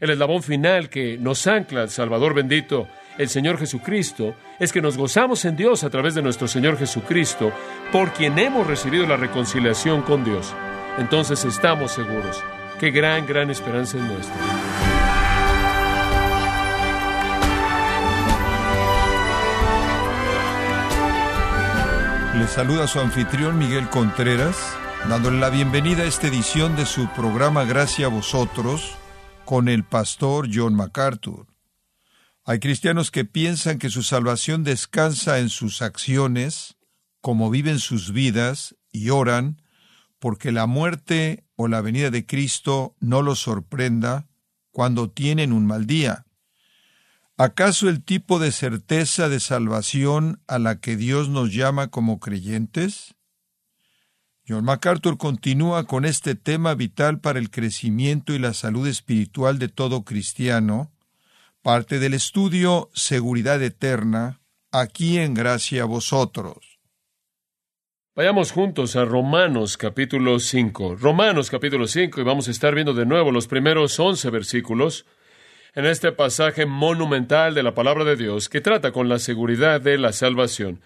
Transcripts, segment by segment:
El eslabón final que nos ancla al Salvador bendito, el Señor Jesucristo, es que nos gozamos en Dios a través de nuestro Señor Jesucristo, por quien hemos recibido la reconciliación con Dios. Entonces estamos seguros. Qué gran, gran esperanza es nuestra. Le saluda su anfitrión Miguel Contreras, dándole la bienvenida a esta edición de su programa Gracias a vosotros con el pastor John MacArthur. Hay cristianos que piensan que su salvación descansa en sus acciones, como viven sus vidas y oran, porque la muerte o la venida de Cristo no los sorprenda cuando tienen un mal día. ¿Acaso el tipo de certeza de salvación a la que Dios nos llama como creyentes? John MacArthur continúa con este tema vital para el crecimiento y la salud espiritual de todo cristiano, parte del estudio Seguridad Eterna, aquí en Gracia a vosotros. Vayamos juntos a Romanos capítulo 5. Romanos capítulo 5 y vamos a estar viendo de nuevo los primeros 11 versículos en este pasaje monumental de la palabra de Dios que trata con la seguridad de la salvación.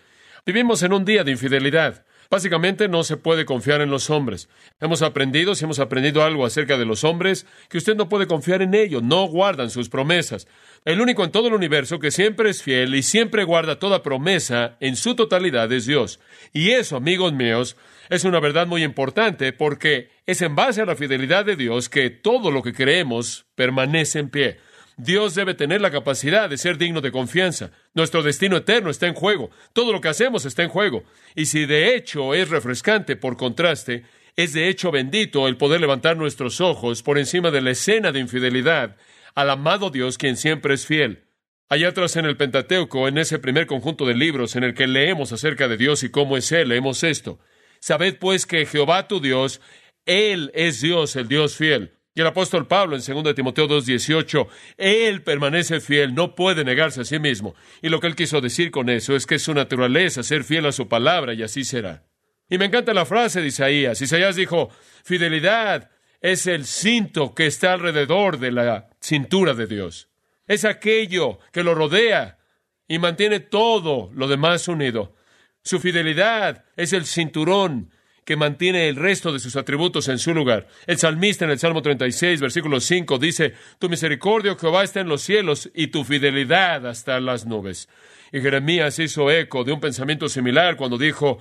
Vivimos en un día de infidelidad. Básicamente no se puede confiar en los hombres. Hemos aprendido, si hemos aprendido algo acerca de los hombres, que usted no puede confiar en ellos, no guardan sus promesas. El único en todo el universo que siempre es fiel y siempre guarda toda promesa en su totalidad es Dios. Y eso, amigos míos, es una verdad muy importante porque es en base a la fidelidad de Dios que todo lo que creemos permanece en pie. Dios debe tener la capacidad de ser digno de confianza. Nuestro destino eterno está en juego. Todo lo que hacemos está en juego. Y si de hecho es refrescante por contraste, es de hecho bendito el poder levantar nuestros ojos por encima de la escena de infidelidad al amado Dios quien siempre es fiel. Allá atrás en el Pentateuco, en ese primer conjunto de libros en el que leemos acerca de Dios y cómo es Él, leemos esto. Sabed pues que Jehová tu Dios, Él es Dios, el Dios fiel. Y el apóstol Pablo en 2 Timoteo 2.18, Él permanece fiel, no puede negarse a sí mismo. Y lo que él quiso decir con eso es que es su naturaleza ser fiel a su palabra y así será. Y me encanta la frase de Isaías. Isaías dijo, fidelidad es el cinto que está alrededor de la cintura de Dios. Es aquello que lo rodea y mantiene todo lo demás unido. Su fidelidad es el cinturón que mantiene el resto de sus atributos en su lugar. El salmista en el Salmo 36, versículo 5, dice, Tu misericordia, oh Jehová, está en los cielos y tu fidelidad hasta las nubes. Y Jeremías hizo eco de un pensamiento similar cuando dijo,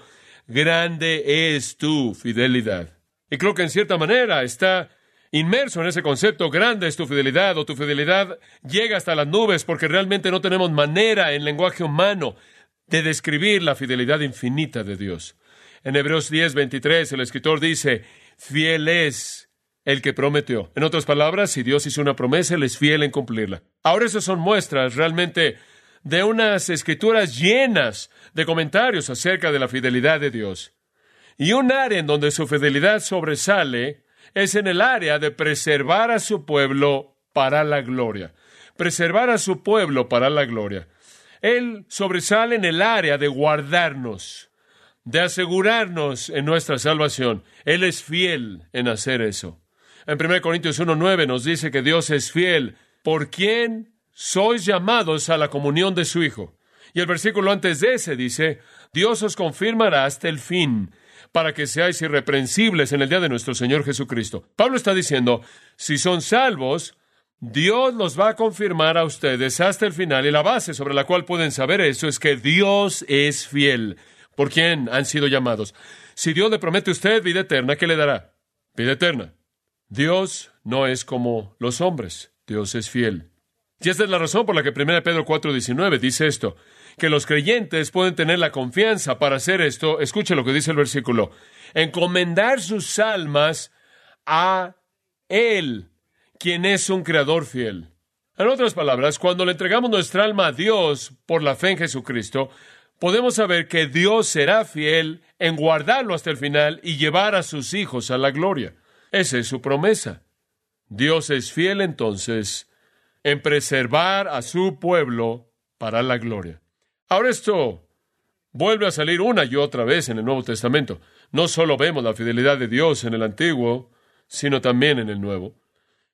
Grande es tu fidelidad. Y creo que en cierta manera está inmerso en ese concepto, grande es tu fidelidad o tu fidelidad llega hasta las nubes porque realmente no tenemos manera en lenguaje humano de describir la fidelidad infinita de Dios. En Hebreos 10, 23, el escritor dice, fiel es el que prometió. En otras palabras, si Dios hizo una promesa, Él es fiel en cumplirla. Ahora esas son muestras realmente de unas escrituras llenas de comentarios acerca de la fidelidad de Dios. Y un área en donde su fidelidad sobresale es en el área de preservar a su pueblo para la gloria. Preservar a su pueblo para la gloria. Él sobresale en el área de guardarnos de asegurarnos en nuestra salvación. Él es fiel en hacer eso. En 1 Corintios 1.9 nos dice que Dios es fiel por quien sois llamados a la comunión de su Hijo. Y el versículo antes de ese dice, Dios os confirmará hasta el fin, para que seáis irreprensibles en el día de nuestro Señor Jesucristo. Pablo está diciendo, si son salvos, Dios los va a confirmar a ustedes hasta el final, y la base sobre la cual pueden saber eso es que Dios es fiel por quién han sido llamados. Si Dios le promete a usted vida eterna, ¿qué le dará? Vida eterna. Dios no es como los hombres, Dios es fiel. Y esta es la razón por la que 1 Pedro 4:19 dice esto, que los creyentes pueden tener la confianza para hacer esto. Escuche lo que dice el versículo, encomendar sus almas a Él, quien es un creador fiel. En otras palabras, cuando le entregamos nuestra alma a Dios por la fe en Jesucristo, podemos saber que Dios será fiel en guardarlo hasta el final y llevar a sus hijos a la gloria. Esa es su promesa. Dios es fiel entonces en preservar a su pueblo para la gloria. Ahora esto vuelve a salir una y otra vez en el Nuevo Testamento. No solo vemos la fidelidad de Dios en el Antiguo, sino también en el Nuevo.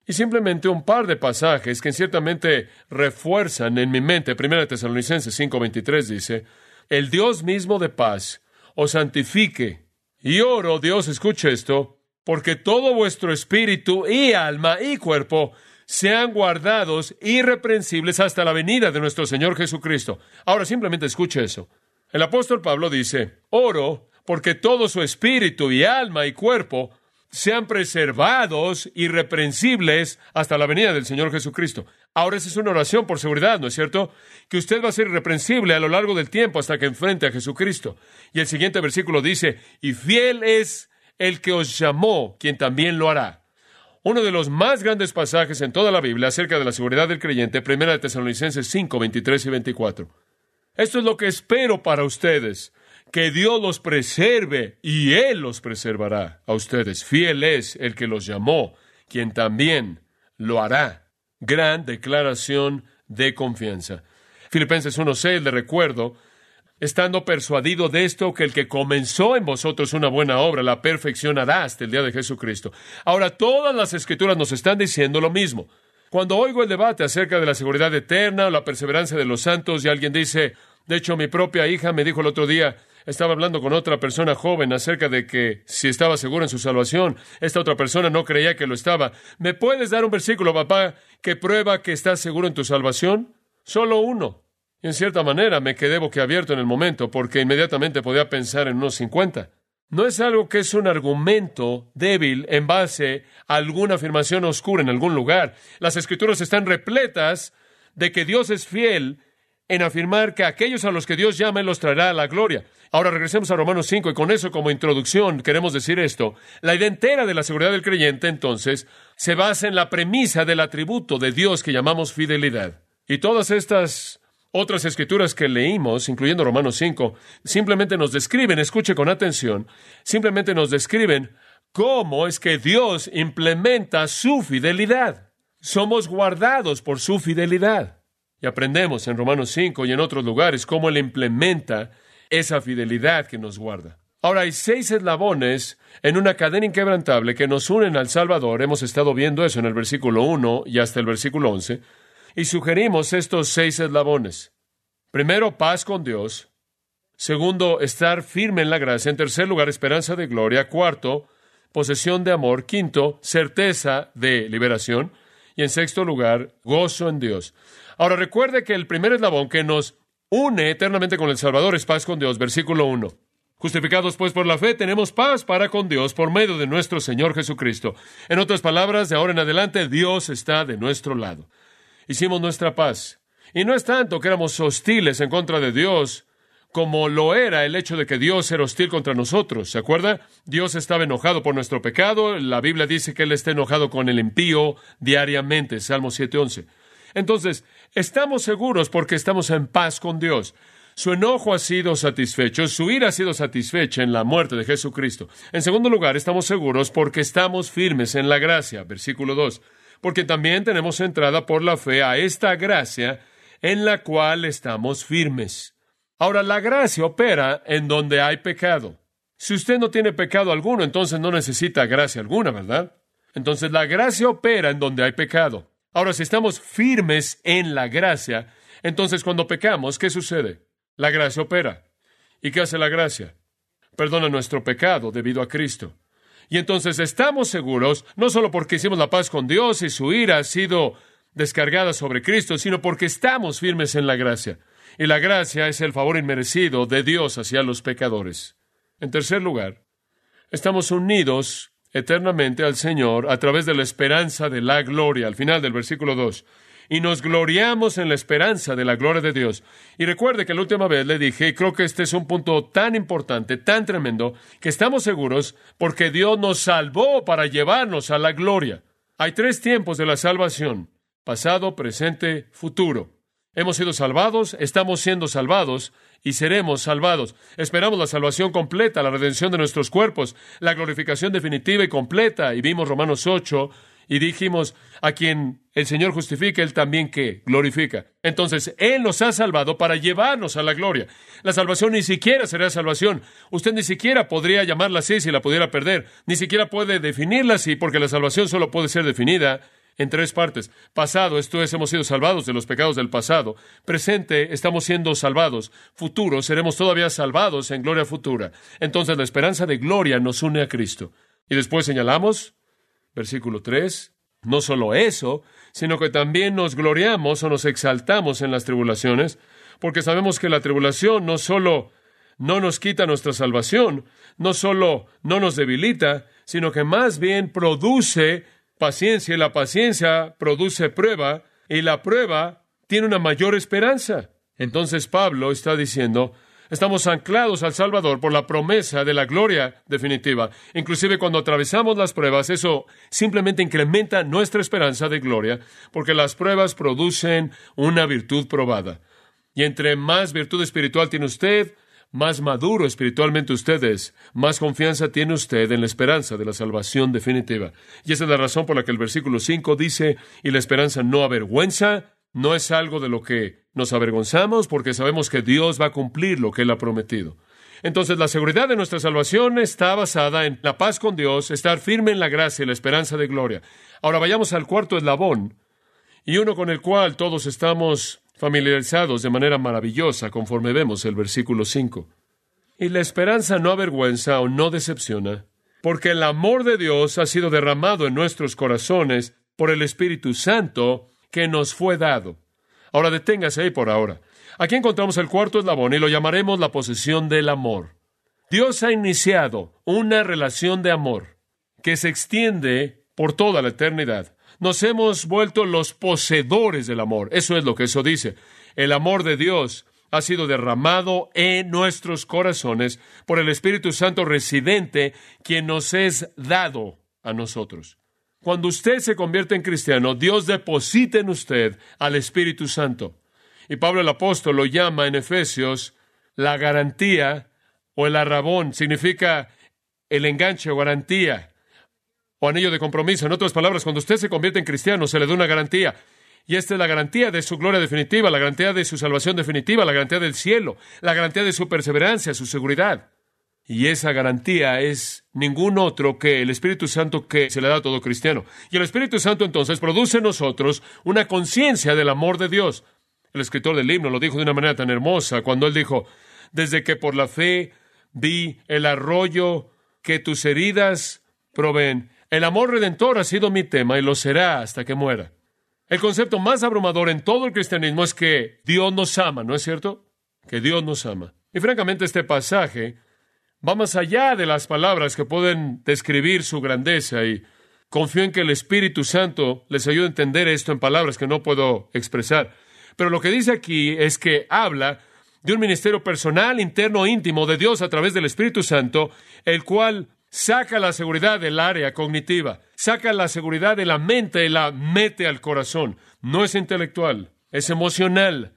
Y simplemente un par de pasajes que ciertamente refuerzan en mi mente. Primera Tesalonicenses 5:23 dice, el Dios mismo de paz os santifique. Y oro, Dios, escuche esto, porque todo vuestro espíritu y alma y cuerpo sean guardados irreprensibles hasta la venida de nuestro Señor Jesucristo. Ahora simplemente escuche eso. El apóstol Pablo dice, oro porque todo su espíritu y alma y cuerpo sean preservados irreprensibles hasta la venida del Señor Jesucristo. Ahora esa es una oración por seguridad, ¿no es cierto? Que usted va a ser irreprensible a lo largo del tiempo hasta que enfrente a Jesucristo. Y el siguiente versículo dice, y fiel es el que os llamó, quien también lo hará. Uno de los más grandes pasajes en toda la Biblia acerca de la seguridad del creyente, primera de Tesalonicenses 5, 23 y 24. Esto es lo que espero para ustedes que Dios los preserve y Él los preservará a ustedes. Fiel es el que los llamó, quien también lo hará. Gran declaración de confianza. Filipenses 1.6 le recuerdo, estando persuadido de esto, que el que comenzó en vosotros una buena obra la perfeccionará hasta el día de Jesucristo. Ahora, todas las escrituras nos están diciendo lo mismo. Cuando oigo el debate acerca de la seguridad eterna o la perseverancia de los santos y alguien dice, de hecho mi propia hija me dijo el otro día, estaba hablando con otra persona joven acerca de que si estaba seguro en su salvación, esta otra persona no creía que lo estaba. ¿Me puedes dar un versículo, papá, que prueba que estás seguro en tu salvación? Solo uno. Y en cierta manera me quedé boquiabierto en el momento porque inmediatamente podía pensar en unos cincuenta. No es algo que es un argumento débil en base a alguna afirmación oscura en algún lugar. Las escrituras están repletas de que Dios es fiel en afirmar que aquellos a los que Dios llama, los traerá a la gloria. Ahora regresemos a Romanos 5 y con eso como introducción queremos decir esto. La idea entera de la seguridad del creyente entonces se basa en la premisa del atributo de Dios que llamamos fidelidad. Y todas estas otras escrituras que leímos, incluyendo Romanos 5, simplemente nos describen, escuche con atención, simplemente nos describen cómo es que Dios implementa su fidelidad. Somos guardados por su fidelidad. Y aprendemos en Romanos 5 y en otros lugares cómo Él implementa esa fidelidad que nos guarda. Ahora hay seis eslabones en una cadena inquebrantable que nos unen al Salvador. Hemos estado viendo eso en el versículo 1 y hasta el versículo 11. Y sugerimos estos seis eslabones. Primero, paz con Dios. Segundo, estar firme en la gracia. En tercer lugar, esperanza de gloria. Cuarto, posesión de amor. Quinto, certeza de liberación. Y en sexto lugar, gozo en Dios. Ahora recuerde que el primer eslabón que nos une eternamente con el Salvador es paz con Dios, versículo 1. Justificados pues por la fe, tenemos paz para con Dios por medio de nuestro Señor Jesucristo. En otras palabras, de ahora en adelante, Dios está de nuestro lado. Hicimos nuestra paz. Y no es tanto que éramos hostiles en contra de Dios, como lo era el hecho de que Dios era hostil contra nosotros. ¿Se acuerda? Dios estaba enojado por nuestro pecado. La Biblia dice que Él está enojado con el impío diariamente. Salmo 7.11. Entonces, estamos seguros porque estamos en paz con Dios. Su enojo ha sido satisfecho, su ira ha sido satisfecha en la muerte de Jesucristo. En segundo lugar, estamos seguros porque estamos firmes en la gracia, versículo 2, porque también tenemos entrada por la fe a esta gracia en la cual estamos firmes. Ahora, la gracia opera en donde hay pecado. Si usted no tiene pecado alguno, entonces no necesita gracia alguna, ¿verdad? Entonces la gracia opera en donde hay pecado. Ahora, si estamos firmes en la gracia, entonces cuando pecamos, ¿qué sucede? La gracia opera. ¿Y qué hace la gracia? Perdona nuestro pecado debido a Cristo. Y entonces estamos seguros, no solo porque hicimos la paz con Dios y su ira ha sido descargada sobre Cristo, sino porque estamos firmes en la gracia. Y la gracia es el favor inmerecido de Dios hacia los pecadores. En tercer lugar, estamos unidos eternamente al Señor a través de la esperanza de la gloria, al final del versículo 2. Y nos gloriamos en la esperanza de la gloria de Dios. Y recuerde que la última vez le dije, y creo que este es un punto tan importante, tan tremendo, que estamos seguros porque Dios nos salvó para llevarnos a la gloria. Hay tres tiempos de la salvación, pasado, presente, futuro. Hemos sido salvados, estamos siendo salvados y seremos salvados. Esperamos la salvación completa, la redención de nuestros cuerpos, la glorificación definitiva y completa. Y vimos Romanos 8 y dijimos, a quien el Señor justifica, Él también que glorifica. Entonces, Él nos ha salvado para llevarnos a la gloria. La salvación ni siquiera será salvación. Usted ni siquiera podría llamarla así si la pudiera perder. Ni siquiera puede definirla así porque la salvación solo puede ser definida en tres partes. Pasado, esto es, hemos sido salvados de los pecados del pasado. Presente, estamos siendo salvados. Futuro, seremos todavía salvados en gloria futura. Entonces la esperanza de gloria nos une a Cristo. Y después señalamos, versículo 3, no solo eso, sino que también nos gloriamos o nos exaltamos en las tribulaciones, porque sabemos que la tribulación no solo no nos quita nuestra salvación, no solo no nos debilita, sino que más bien produce paciencia y la paciencia produce prueba y la prueba tiene una mayor esperanza. Entonces Pablo está diciendo, estamos anclados al Salvador por la promesa de la gloria definitiva. Inclusive cuando atravesamos las pruebas, eso simplemente incrementa nuestra esperanza de gloria, porque las pruebas producen una virtud probada. Y entre más virtud espiritual tiene usted, más maduro espiritualmente usted es, más confianza tiene usted en la esperanza de la salvación definitiva. Y esa es la razón por la que el versículo 5 dice, y la esperanza no avergüenza, no es algo de lo que nos avergonzamos, porque sabemos que Dios va a cumplir lo que Él ha prometido. Entonces la seguridad de nuestra salvación está basada en la paz con Dios, estar firme en la gracia y la esperanza de gloria. Ahora vayamos al cuarto eslabón, y uno con el cual todos estamos familiarizados de manera maravillosa conforme vemos el versículo 5. Y la esperanza no avergüenza o no decepciona, porque el amor de Dios ha sido derramado en nuestros corazones por el Espíritu Santo que nos fue dado. Ahora deténgase ahí por ahora. Aquí encontramos el cuarto eslabón y lo llamaremos la posesión del amor. Dios ha iniciado una relación de amor que se extiende por toda la eternidad. Nos hemos vuelto los poseedores del amor. Eso es lo que eso dice. El amor de Dios ha sido derramado en nuestros corazones por el Espíritu Santo residente, quien nos es dado a nosotros. Cuando usted se convierte en cristiano, Dios deposita en usted al Espíritu Santo. Y Pablo el apóstol lo llama en Efesios la garantía o el arrabón, significa el enganche o garantía o anillo de compromiso. En otras palabras, cuando usted se convierte en cristiano, se le da una garantía. Y esta es la garantía de su gloria definitiva, la garantía de su salvación definitiva, la garantía del cielo, la garantía de su perseverancia, su seguridad. Y esa garantía es ningún otro que el Espíritu Santo que se le da a todo cristiano. Y el Espíritu Santo entonces produce en nosotros una conciencia del amor de Dios. El escritor del himno lo dijo de una manera tan hermosa cuando él dijo, desde que por la fe vi el arroyo que tus heridas proveen, el amor redentor ha sido mi tema y lo será hasta que muera. El concepto más abrumador en todo el cristianismo es que Dios nos ama, ¿no es cierto? Que Dios nos ama. Y francamente este pasaje va más allá de las palabras que pueden describir su grandeza y confío en que el Espíritu Santo les ayude a entender esto en palabras que no puedo expresar. Pero lo que dice aquí es que habla de un ministerio personal, interno, íntimo de Dios a través del Espíritu Santo, el cual saca la seguridad del área cognitiva, saca la seguridad de la mente y la mete al corazón. No es intelectual, es emocional.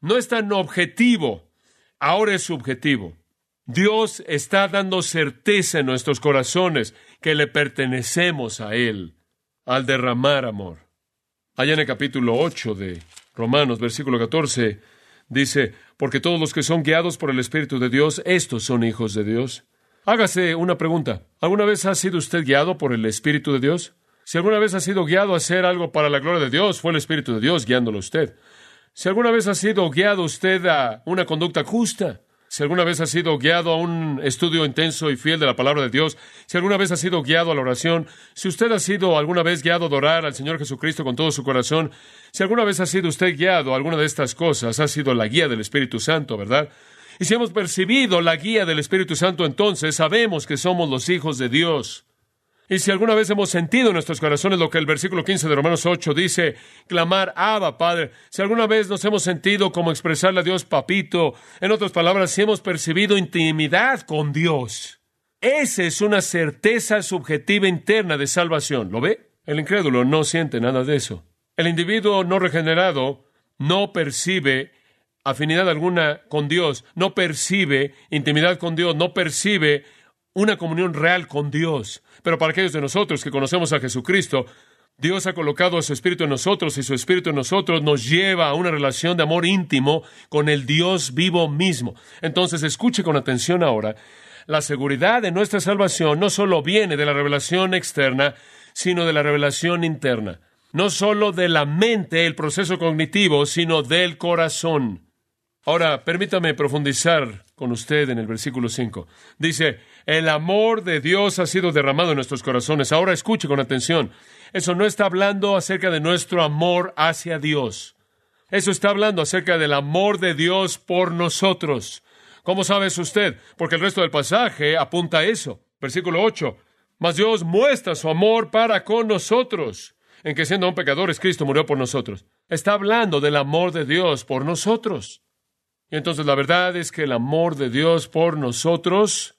No es tan objetivo, ahora es subjetivo. Dios está dando certeza en nuestros corazones que le pertenecemos a Él al derramar amor. Allá en el capítulo 8 de Romanos, versículo 14, dice, porque todos los que son guiados por el Espíritu de Dios, estos son hijos de Dios. Hágase una pregunta. ¿Alguna vez ha sido usted guiado por el Espíritu de Dios? Si alguna vez ha sido guiado a hacer algo para la gloria de Dios, fue el Espíritu de Dios guiándolo a usted. Si alguna vez ha sido guiado usted a una conducta justa, si alguna vez ha sido guiado a un estudio intenso y fiel de la palabra de Dios, si alguna vez ha sido guiado a la oración, si usted ha sido alguna vez guiado a adorar al Señor Jesucristo con todo su corazón, si alguna vez ha sido usted guiado a alguna de estas cosas, ha sido la guía del Espíritu Santo, ¿verdad? Y si hemos percibido la guía del Espíritu Santo, entonces sabemos que somos los hijos de Dios. Y si alguna vez hemos sentido en nuestros corazones lo que el versículo 15 de Romanos 8 dice, clamar, Abba, Padre, si alguna vez nos hemos sentido como expresarle a Dios, papito, en otras palabras, si hemos percibido intimidad con Dios, esa es una certeza subjetiva interna de salvación. ¿Lo ve? El incrédulo no siente nada de eso. El individuo no regenerado no percibe afinidad alguna con Dios, no percibe intimidad con Dios, no percibe una comunión real con Dios. Pero para aquellos de nosotros que conocemos a Jesucristo, Dios ha colocado a su Espíritu en nosotros y su Espíritu en nosotros nos lleva a una relación de amor íntimo con el Dios vivo mismo. Entonces, escuche con atención ahora. La seguridad de nuestra salvación no solo viene de la revelación externa, sino de la revelación interna. no solo de la mente, el proceso cognitivo, sino del corazón. Ahora, permítame profundizar con usted en el versículo 5. Dice, el amor de Dios ha sido derramado en nuestros corazones. Ahora escuche con atención. Eso no está hablando acerca de nuestro amor hacia Dios. Eso está hablando acerca del amor de Dios por nosotros. ¿Cómo sabe eso usted? Porque el resto del pasaje apunta a eso. Versículo 8. Mas Dios muestra su amor para con nosotros, en que siendo un pecadores, Cristo murió por nosotros. Está hablando del amor de Dios por nosotros. Y entonces la verdad es que el amor de Dios por nosotros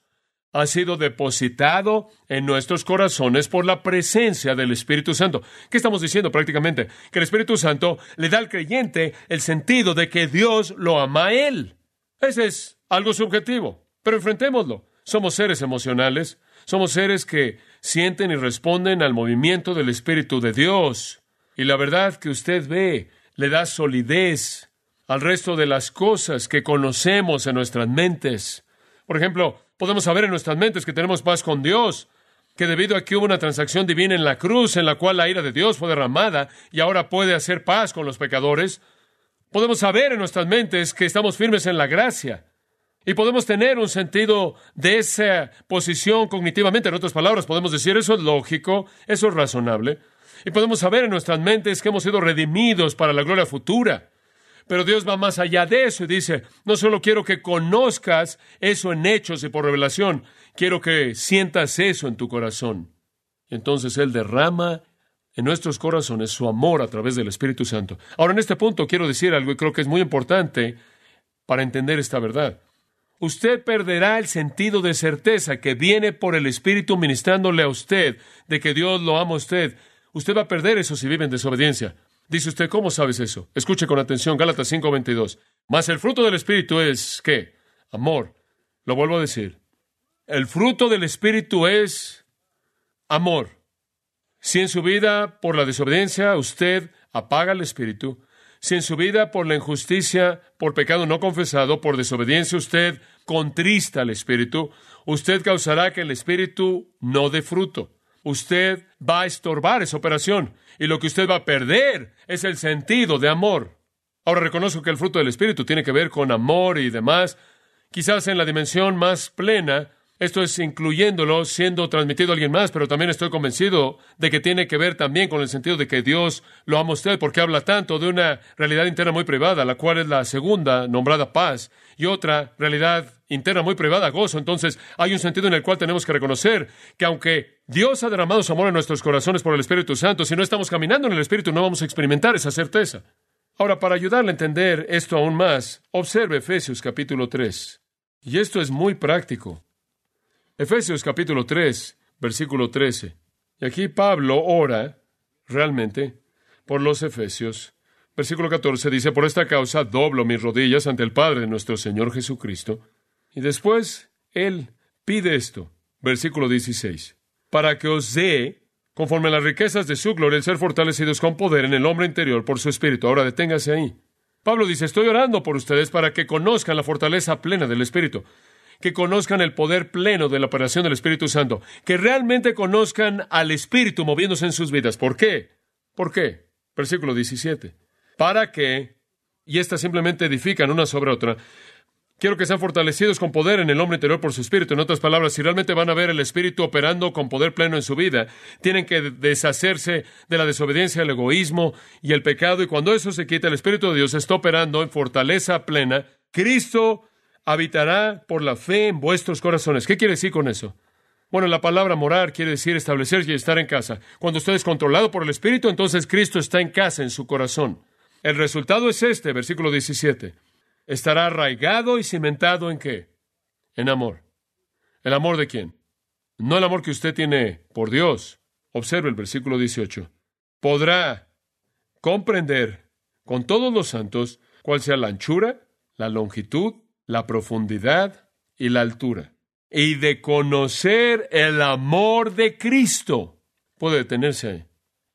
ha sido depositado en nuestros corazones por la presencia del Espíritu Santo. ¿Qué estamos diciendo prácticamente? Que el Espíritu Santo le da al creyente el sentido de que Dios lo ama a él. Ese es algo subjetivo, pero enfrentémoslo. Somos seres emocionales, somos seres que sienten y responden al movimiento del Espíritu de Dios. Y la verdad que usted ve le da solidez al resto de las cosas que conocemos en nuestras mentes. Por ejemplo, podemos saber en nuestras mentes que tenemos paz con Dios, que debido a que hubo una transacción divina en la cruz en la cual la ira de Dios fue derramada y ahora puede hacer paz con los pecadores, podemos saber en nuestras mentes que estamos firmes en la gracia. Y podemos tener un sentido de esa posición cognitivamente. En otras palabras, podemos decir eso es lógico, eso es razonable. Y podemos saber en nuestras mentes que hemos sido redimidos para la gloria futura. Pero Dios va más allá de eso y dice, no solo quiero que conozcas eso en hechos y por revelación, quiero que sientas eso en tu corazón. Entonces Él derrama en nuestros corazones su amor a través del Espíritu Santo. Ahora, en este punto quiero decir algo y creo que es muy importante para entender esta verdad. Usted perderá el sentido de certeza que viene por el Espíritu ministrándole a usted de que Dios lo ama a usted. Usted va a perder eso si vive en desobediencia. Dice usted, ¿cómo sabes eso? Escuche con atención Gálatas 5:22. Mas el fruto del Espíritu es, ¿qué? Amor. Lo vuelvo a decir. El fruto del Espíritu es amor. Si en su vida por la desobediencia usted apaga el Espíritu, si en su vida por la injusticia, por pecado no confesado, por desobediencia usted contrista al Espíritu, usted causará que el Espíritu no dé fruto. Usted va a estorbar esa operación y lo que usted va a perder es el sentido de amor. Ahora reconozco que el fruto del Espíritu tiene que ver con amor y demás, quizás en la dimensión más plena, esto es incluyéndolo siendo transmitido a alguien más, pero también estoy convencido de que tiene que ver también con el sentido de que Dios lo ama a usted, porque habla tanto de una realidad interna muy privada, la cual es la segunda nombrada paz, y otra realidad interna muy privada, gozo. Entonces hay un sentido en el cual tenemos que reconocer que aunque Dios ha derramado su amor en nuestros corazones por el Espíritu Santo, si no estamos caminando en el Espíritu no vamos a experimentar esa certeza. Ahora, para ayudarle a entender esto aún más, observe Efesios capítulo 3. Y esto es muy práctico. Efesios capítulo 3, versículo 13. Y aquí Pablo ora realmente por los Efesios. Versículo 14 dice, por esta causa doblo mis rodillas ante el Padre de nuestro Señor Jesucristo. Y después él pide esto. Versículo 16. Para que os dé, conforme a las riquezas de su gloria, el ser fortalecidos con poder en el hombre interior por su espíritu. Ahora deténgase ahí. Pablo dice, estoy orando por ustedes para que conozcan la fortaleza plena del Espíritu que conozcan el poder pleno de la operación del Espíritu Santo, que realmente conozcan al Espíritu moviéndose en sus vidas. ¿Por qué? ¿Por qué? Versículo 17. Para que, y estas simplemente edifican una sobre otra, quiero que sean fortalecidos con poder en el hombre interior por su Espíritu. En otras palabras, si realmente van a ver el Espíritu operando con poder pleno en su vida, tienen que deshacerse de la desobediencia, el egoísmo y el pecado, y cuando eso se quita, el Espíritu de Dios está operando en fortaleza plena. Cristo habitará por la fe en vuestros corazones. ¿Qué quiere decir con eso? Bueno, la palabra morar quiere decir establecerse y estar en casa. Cuando usted es controlado por el Espíritu, entonces Cristo está en casa, en su corazón. El resultado es este, versículo 17. Estará arraigado y cimentado en qué? En amor. ¿El amor de quién? No el amor que usted tiene por Dios. Observe el versículo 18. Podrá comprender con todos los santos cuál sea la anchura, la longitud, la profundidad y la altura. Y de conocer el amor de Cristo. Puede detenerse ahí.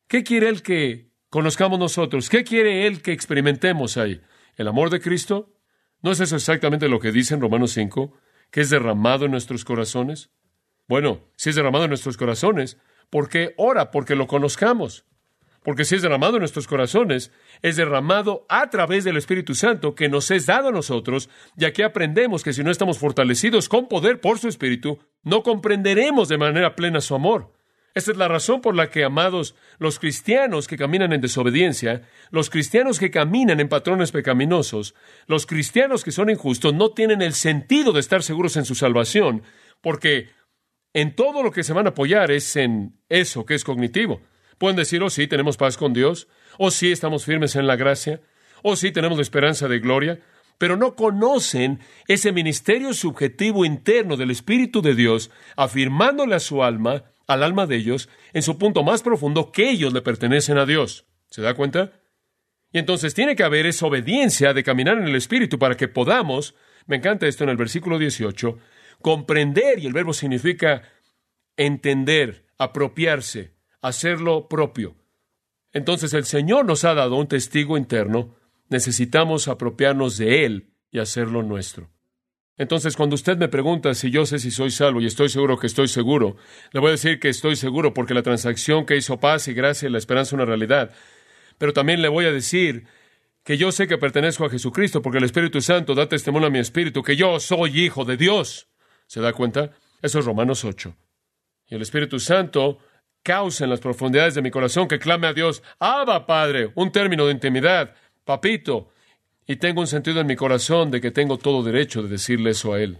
¿Qué quiere Él que conozcamos nosotros? ¿Qué quiere Él que experimentemos ahí? ¿El amor de Cristo? ¿No es eso exactamente lo que dice en Romanos 5? ¿Que es derramado en nuestros corazones? Bueno, si es derramado en nuestros corazones, ¿por qué ora? Porque lo conozcamos. Porque si es derramado en nuestros corazones, es derramado a través del Espíritu Santo que nos es dado a nosotros, ya que aprendemos que si no estamos fortalecidos con poder por su Espíritu, no comprenderemos de manera plena su amor. Esta es la razón por la que, amados, los cristianos que caminan en desobediencia, los cristianos que caminan en patrones pecaminosos, los cristianos que son injustos, no tienen el sentido de estar seguros en su salvación, porque en todo lo que se van a apoyar es en eso que es cognitivo. Pueden decir, oh sí, tenemos paz con Dios, o oh, sí, estamos firmes en la gracia, o oh, sí, tenemos la esperanza de gloria, pero no conocen ese ministerio subjetivo interno del Espíritu de Dios, afirmándole a su alma, al alma de ellos, en su punto más profundo, que ellos le pertenecen a Dios. ¿Se da cuenta? Y entonces tiene que haber esa obediencia de caminar en el Espíritu para que podamos, me encanta esto en el versículo 18, comprender, y el verbo significa entender, apropiarse, hacerlo propio. Entonces el Señor nos ha dado un testigo interno, necesitamos apropiarnos de Él y hacerlo nuestro. Entonces, cuando usted me pregunta si yo sé si soy salvo y estoy seguro que estoy seguro, le voy a decir que estoy seguro porque la transacción que hizo paz y gracia y la esperanza es una realidad. Pero también le voy a decir que yo sé que pertenezco a Jesucristo porque el Espíritu Santo da testimonio a mi espíritu que yo soy hijo de Dios. ¿Se da cuenta? Eso es Romanos 8. Y el Espíritu Santo causa en las profundidades de mi corazón que clame a Dios, Abba, Padre, un término de intimidad, papito, y tengo un sentido en mi corazón de que tengo todo derecho de decirle eso a Él.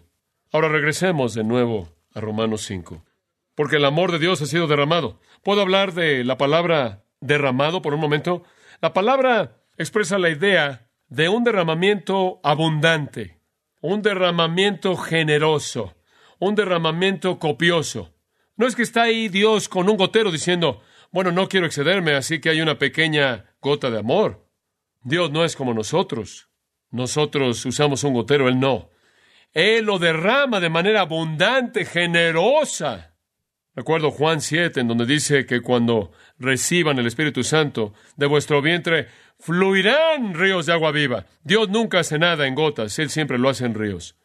Ahora regresemos de nuevo a Romanos 5, porque el amor de Dios ha sido derramado. ¿Puedo hablar de la palabra derramado por un momento? La palabra expresa la idea de un derramamiento abundante, un derramamiento generoso, un derramamiento copioso. No es que está ahí Dios con un gotero diciendo, bueno, no quiero excederme, así que hay una pequeña gota de amor. Dios no es como nosotros. Nosotros usamos un gotero, Él no. Él lo derrama de manera abundante, generosa. Recuerdo Juan 7, en donde dice que cuando reciban el Espíritu Santo, de vuestro vientre fluirán ríos de agua viva. Dios nunca hace nada en gotas, Él siempre lo hace en ríos.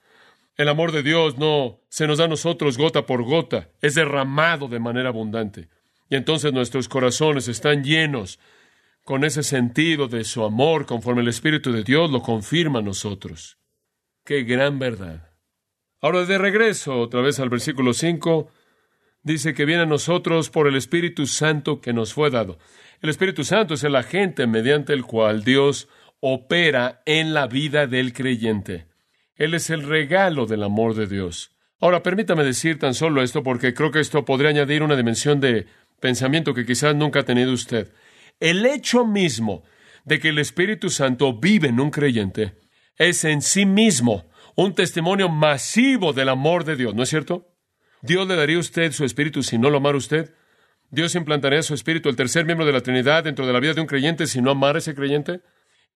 El amor de Dios no se nos da a nosotros gota por gota, es derramado de manera abundante. Y entonces nuestros corazones están llenos con ese sentido de su amor conforme el Espíritu de Dios lo confirma a nosotros. Qué gran verdad. Ahora de regreso otra vez al versículo 5, dice que viene a nosotros por el Espíritu Santo que nos fue dado. El Espíritu Santo es el agente mediante el cual Dios opera en la vida del creyente. Él es el regalo del amor de Dios. Ahora, permítame decir tan solo esto porque creo que esto podría añadir una dimensión de pensamiento que quizás nunca ha tenido usted. El hecho mismo de que el Espíritu Santo vive en un creyente es en sí mismo un testimonio masivo del amor de Dios, ¿no es cierto? ¿Dios le daría a usted su espíritu si no lo amara usted? ¿Dios implantaría su espíritu, el tercer miembro de la Trinidad, dentro de la vida de un creyente si no amara a ese creyente?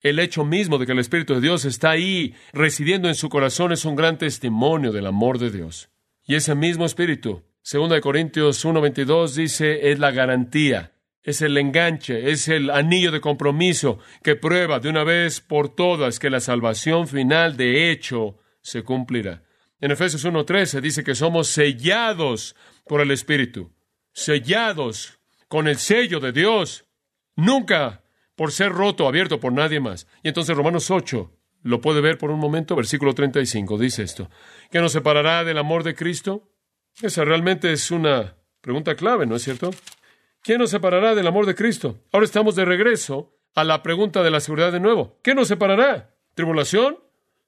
El hecho mismo de que el Espíritu de Dios está ahí residiendo en su corazón es un gran testimonio del amor de Dios. Y ese mismo Espíritu, 2 Corintios 1.22 dice, es la garantía, es el enganche, es el anillo de compromiso que prueba de una vez por todas que la salvación final de hecho se cumplirá. En Efesios 1.13 dice que somos sellados por el Espíritu, sellados con el sello de Dios. Nunca por ser roto abierto por nadie más. Y entonces Romanos 8, lo puede ver por un momento, versículo 35, dice esto. ¿Qué nos separará del amor de Cristo? Esa realmente es una pregunta clave, ¿no es cierto? ¿Quién nos separará del amor de Cristo? Ahora estamos de regreso a la pregunta de la seguridad de nuevo. ¿Qué nos separará? ¿Tribulación?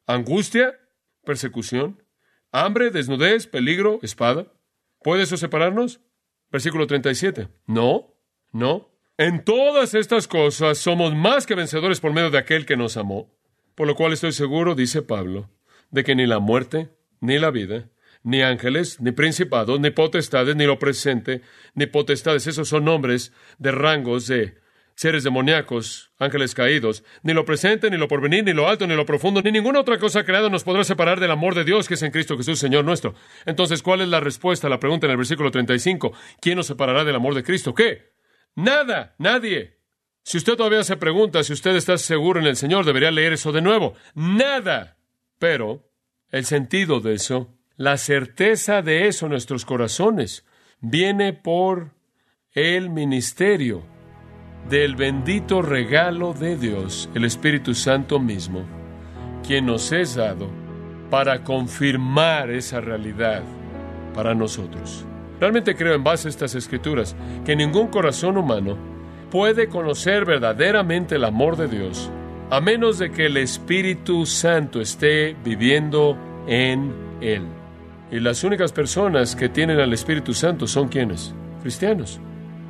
¿Angustia? ¿Persecución? ¿Hambre? ¿Desnudez? ¿Peligro? ¿Espada? ¿Puede eso separarnos? Versículo 37. No, no. En todas estas cosas somos más que vencedores por medio de aquel que nos amó. Por lo cual estoy seguro, dice Pablo, de que ni la muerte, ni la vida, ni ángeles, ni principados, ni potestades, ni lo presente, ni potestades, esos son nombres de rangos de seres demoníacos, ángeles caídos, ni lo presente, ni lo porvenir, ni lo alto, ni lo profundo, ni ninguna otra cosa creada nos podrá separar del amor de Dios que es en Cristo Jesús, Señor nuestro. Entonces, ¿cuál es la respuesta a la pregunta en el versículo 35? ¿Quién nos separará del amor de Cristo? ¿Qué? Nada, nadie. Si usted todavía se pregunta si usted está seguro en el Señor, debería leer eso de nuevo. Nada. Pero el sentido de eso, la certeza de eso en nuestros corazones, viene por el ministerio del bendito regalo de Dios, el Espíritu Santo mismo, quien nos es dado para confirmar esa realidad para nosotros. Realmente creo en base a estas escrituras que ningún corazón humano puede conocer verdaderamente el amor de Dios a menos de que el Espíritu Santo esté viviendo en él. Y las únicas personas que tienen al Espíritu Santo son quienes? Cristianos.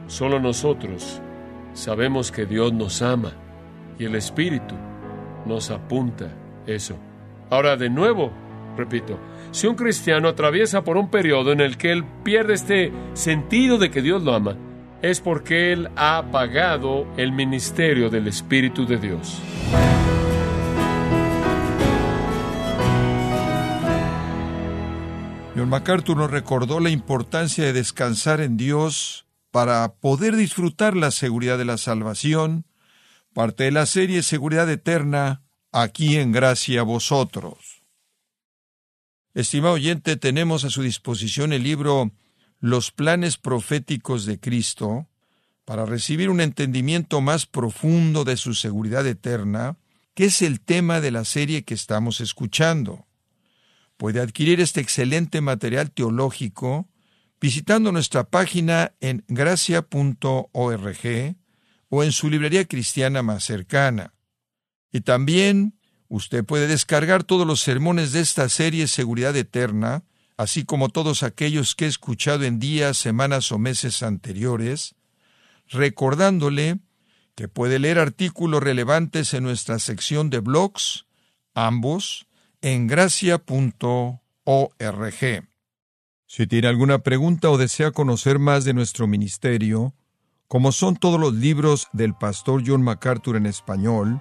Solo nosotros sabemos que Dios nos ama y el Espíritu nos apunta eso. Ahora, de nuevo, repito, si un cristiano atraviesa por un periodo en el que él pierde este sentido de que Dios lo ama, es porque él ha apagado el ministerio del Espíritu de Dios. John MacArthur nos recordó la importancia de descansar en Dios para poder disfrutar la seguridad de la salvación, parte de la serie Seguridad Eterna, aquí en Gracia a Vosotros. Estimado oyente, tenemos a su disposición el libro Los planes proféticos de Cristo, para recibir un entendimiento más profundo de su seguridad eterna, que es el tema de la serie que estamos escuchando. Puede adquirir este excelente material teológico visitando nuestra página en gracia.org o en su librería cristiana más cercana. Y también usted puede descargar todos los sermones de esta serie Seguridad Eterna, así como todos aquellos que he escuchado en días, semanas o meses anteriores, recordándole que puede leer artículos relevantes en nuestra sección de blogs, ambos, en gracia.org. Si tiene alguna pregunta o desea conocer más de nuestro ministerio, como son todos los libros del pastor John MacArthur en español,